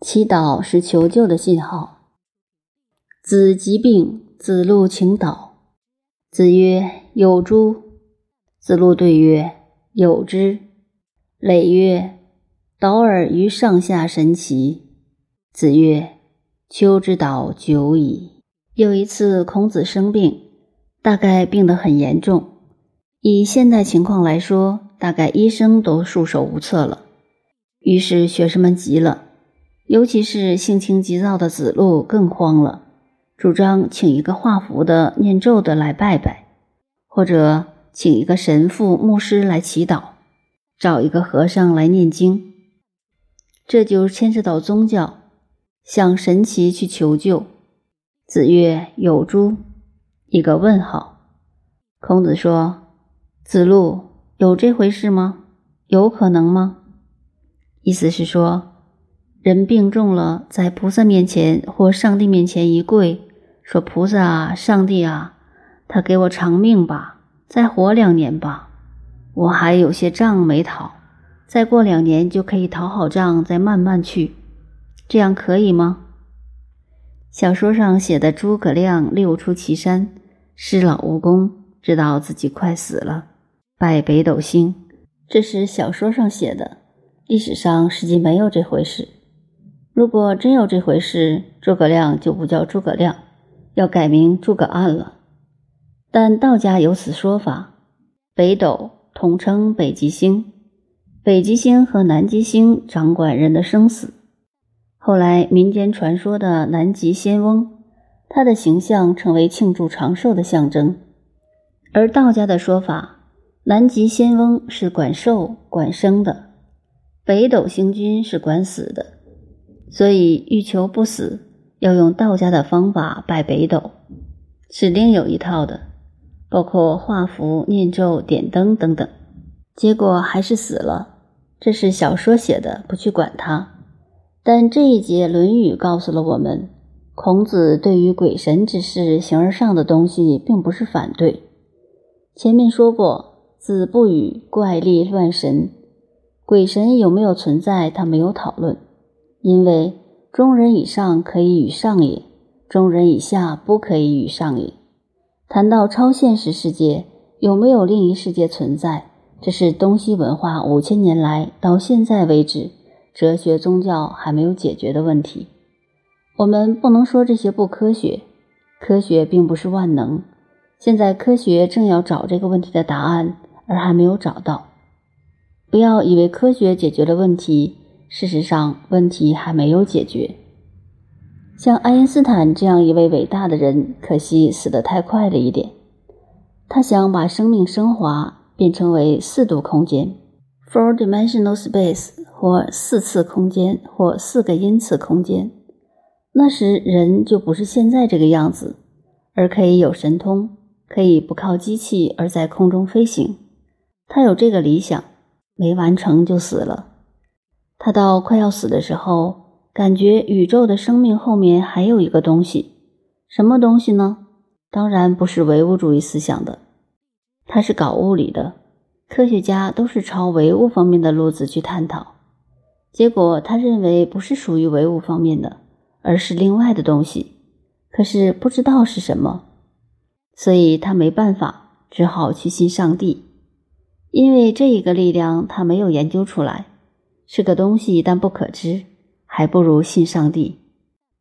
祈祷是求救的信号。子疾病，子路请祷。子曰：“有诸？”子路对曰：“有之。”累曰：“导尔于上下神奇。”子曰：“秋之岛久矣。”有一次，孔子生病，大概病得很严重。以现代情况来说，大概医生都束手无策了。于是学生们急了。尤其是性情急躁的子路更慌了，主张请一个画符的、念咒的来拜拜，或者请一个神父、牧师来祈祷，找一个和尚来念经。这就牵涉到宗教，向神奇去求救。子曰：“有诸？”一个问号。孔子说：“子路，有这回事吗？有可能吗？”意思是说。人病重了，在菩萨面前或上帝面前一跪，说：“菩萨啊，上帝啊，他给我长命吧，再活两年吧，我还有些账没讨，再过两年就可以讨好账，再慢慢去，这样可以吗？”小说上写的诸葛亮六出祁山，师老无功，知道自己快死了，拜北斗星，这是小说上写的，历史上实际没有这回事。如果真有这回事，诸葛亮就不叫诸葛亮，要改名诸葛暗了。但道家有此说法，北斗统称北极星，北极星和南极星掌管人的生死。后来民间传说的南极仙翁，他的形象成为庆祝长寿的象征。而道家的说法，南极仙翁是管寿管生的，北斗星君是管死的。所以，欲求不死，要用道家的方法拜北斗，是另有一套的，包括画符、念咒、点灯等等。结果还是死了。这是小说写的，不去管它。但这一节《论语》告诉了我们，孔子对于鬼神之事、形而上的东西，并不是反对。前面说过，子不语怪力乱神，鬼神有没有存在，他没有讨论。因为中人以上可以与上也，中人以下不可以与上也。谈到超现实世界，有没有另一世界存在？这是东西文化五千年来到现在为止，哲学宗教还没有解决的问题。我们不能说这些不科学，科学并不是万能。现在科学正要找这个问题的答案，而还没有找到。不要以为科学解决了问题。事实上，问题还没有解决。像爱因斯坦这样一位伟大的人，可惜死得太快了一点。他想把生命升华，变成为四度空间 （four-dimensional space） 或四次空间或四个因次空间。那时人就不是现在这个样子，而可以有神通，可以不靠机器而在空中飞行。他有这个理想，没完成就死了。他到快要死的时候，感觉宇宙的生命后面还有一个东西，什么东西呢？当然不是唯物主义思想的，他是搞物理的，科学家都是朝唯物方面的路子去探讨。结果他认为不是属于唯物方面的，而是另外的东西，可是不知道是什么，所以他没办法，只好去信上帝，因为这一个力量他没有研究出来。是个东西，但不可知，还不如信上帝。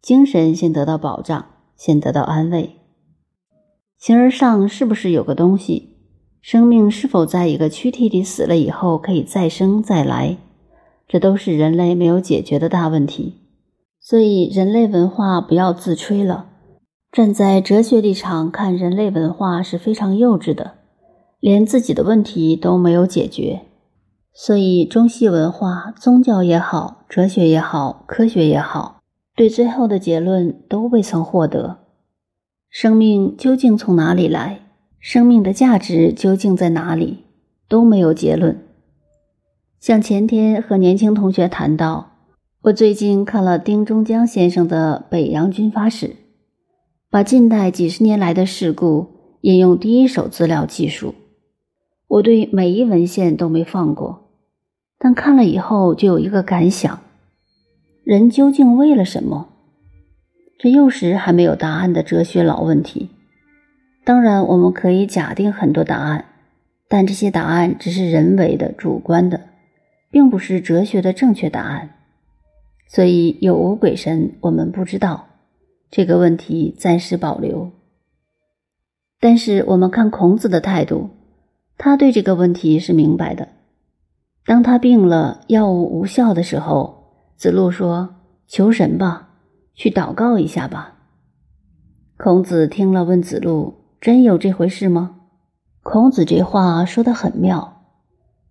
精神先得到保障，先得到安慰。形而上是不是有个东西？生命是否在一个躯体里死了以后可以再生再来？这都是人类没有解决的大问题。所以，人类文化不要自吹了。站在哲学立场看人类文化是非常幼稚的，连自己的问题都没有解决。所以，中西文化、宗教也好，哲学也好，科学也好，对最后的结论都未曾获得。生命究竟从哪里来？生命的价值究竟在哪里？都没有结论。像前天和年轻同学谈到，我最近看了丁中江先生的《北洋军阀史》，把近代几十年来的事故引用第一手资料记述。我对每一文献都没放过，但看了以后就有一个感想：人究竟为了什么？这又是还没有答案的哲学老问题。当然，我们可以假定很多答案，但这些答案只是人为的、主观的，并不是哲学的正确答案。所以，有无鬼神，我们不知道。这个问题暂时保留。但是，我们看孔子的态度，他对这个问题是明白的。当他病了，药物无效的时候，子路说：“求神吧，去祷告一下吧。”孔子听了，问子路。真有这回事吗？孔子这话说的很妙，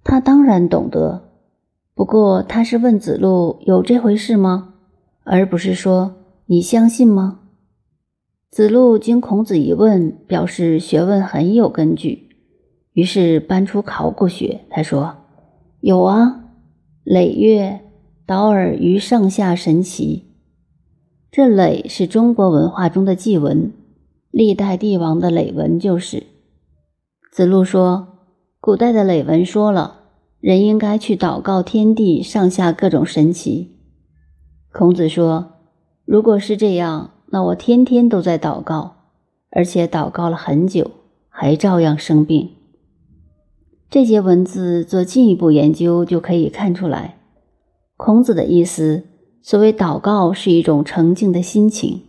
他当然懂得。不过他是问子路有这回事吗，而不是说你相信吗？子路经孔子一问，表示学问很有根据，于是搬出考古学。他说：“有啊，诔曰：‘导尔于上下神奇。’这诔是中国文化中的祭文。”历代帝王的累文就是。子路说：“古代的累文说了，人应该去祷告天地上下各种神奇。”孔子说：“如果是这样，那我天天都在祷告，而且祷告了很久，还照样生病。”这节文字做进一步研究就可以看出来，孔子的意思：所谓祷告是一种澄净的心情，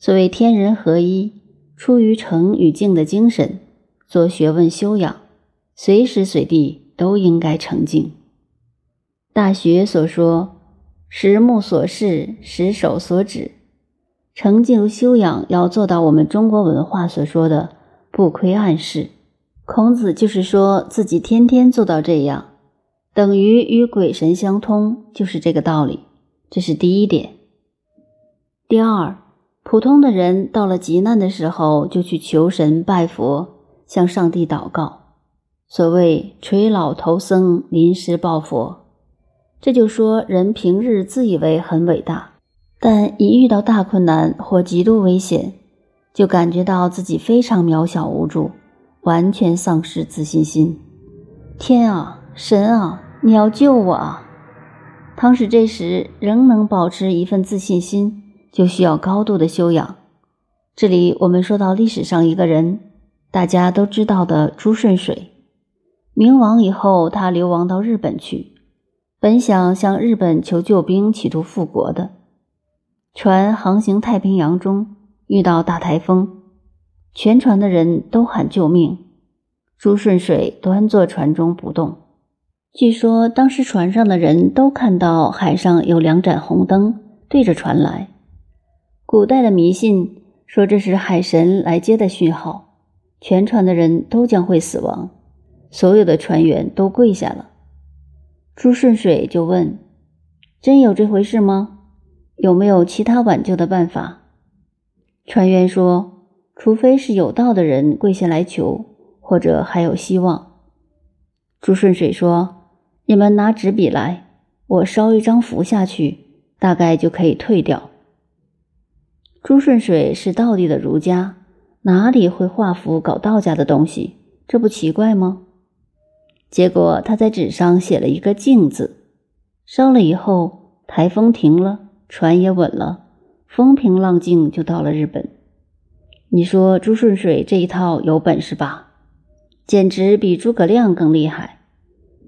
所谓天人合一。出于诚与静的精神，做学问修养，随时随地都应该澄净。《大学》所说：“十目所视，十手所指。”澄净修养要做到我们中国文化所说的“不窥暗室”。孔子就是说自己天天做到这样，等于与鬼神相通，就是这个道理。这是第一点。第二。普通的人到了极难的时候，就去求神拜佛，向上帝祷告。所谓垂老头僧，临时抱佛。这就说人平日自以为很伟大，但一遇到大困难或极度危险，就感觉到自己非常渺小无助，完全丧失自信心。天啊，神啊，你要救我啊！倘使这时仍能保持一份自信心。就需要高度的修养。这里我们说到历史上一个人，大家都知道的朱顺水。明亡以后，他流亡到日本去，本想向日本求救兵，企图复国的。船航行太平洋中，遇到大台风，全船的人都喊救命。朱顺水端坐船中不动。据说当时船上的人都看到海上有两盏红灯对着船来。古代的迷信说这是海神来接的讯号，全船的人都将会死亡，所有的船员都跪下了。朱顺水就问：“真有这回事吗？有没有其他挽救的办法？”船员说：“除非是有道的人跪下来求，或者还有希望。”朱顺水说：“你们拿纸笔来，我烧一张符下去，大概就可以退掉。”朱顺水是道地的儒家，哪里会画符搞道家的东西？这不奇怪吗？结果他在纸上写了一个“静”字，烧了以后，台风停了，船也稳了，风平浪静，就到了日本。你说朱顺水这一套有本事吧？简直比诸葛亮更厉害，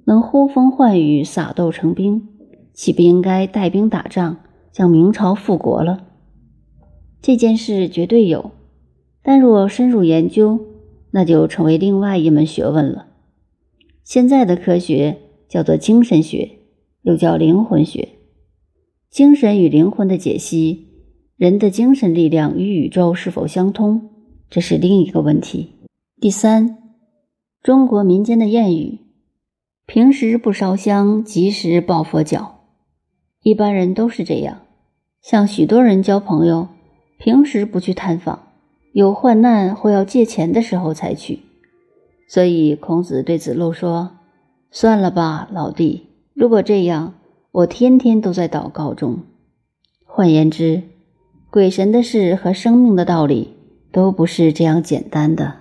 能呼风唤雨，撒豆成兵，岂不应该带兵打仗，向明朝复国了？这件事绝对有，但若深入研究，那就成为另外一门学问了。现在的科学叫做精神学，又叫灵魂学。精神与灵魂的解析，人的精神力量与宇宙是否相通，这是另一个问题。第三，中国民间的谚语：平时不烧香，及时抱佛脚。一般人都是这样，像许多人交朋友。平时不去探访，有患难或要借钱的时候才去。所以孔子对子路说：“算了吧，老弟。如果这样，我天天都在祷告中。换言之，鬼神的事和生命的道理都不是这样简单的。”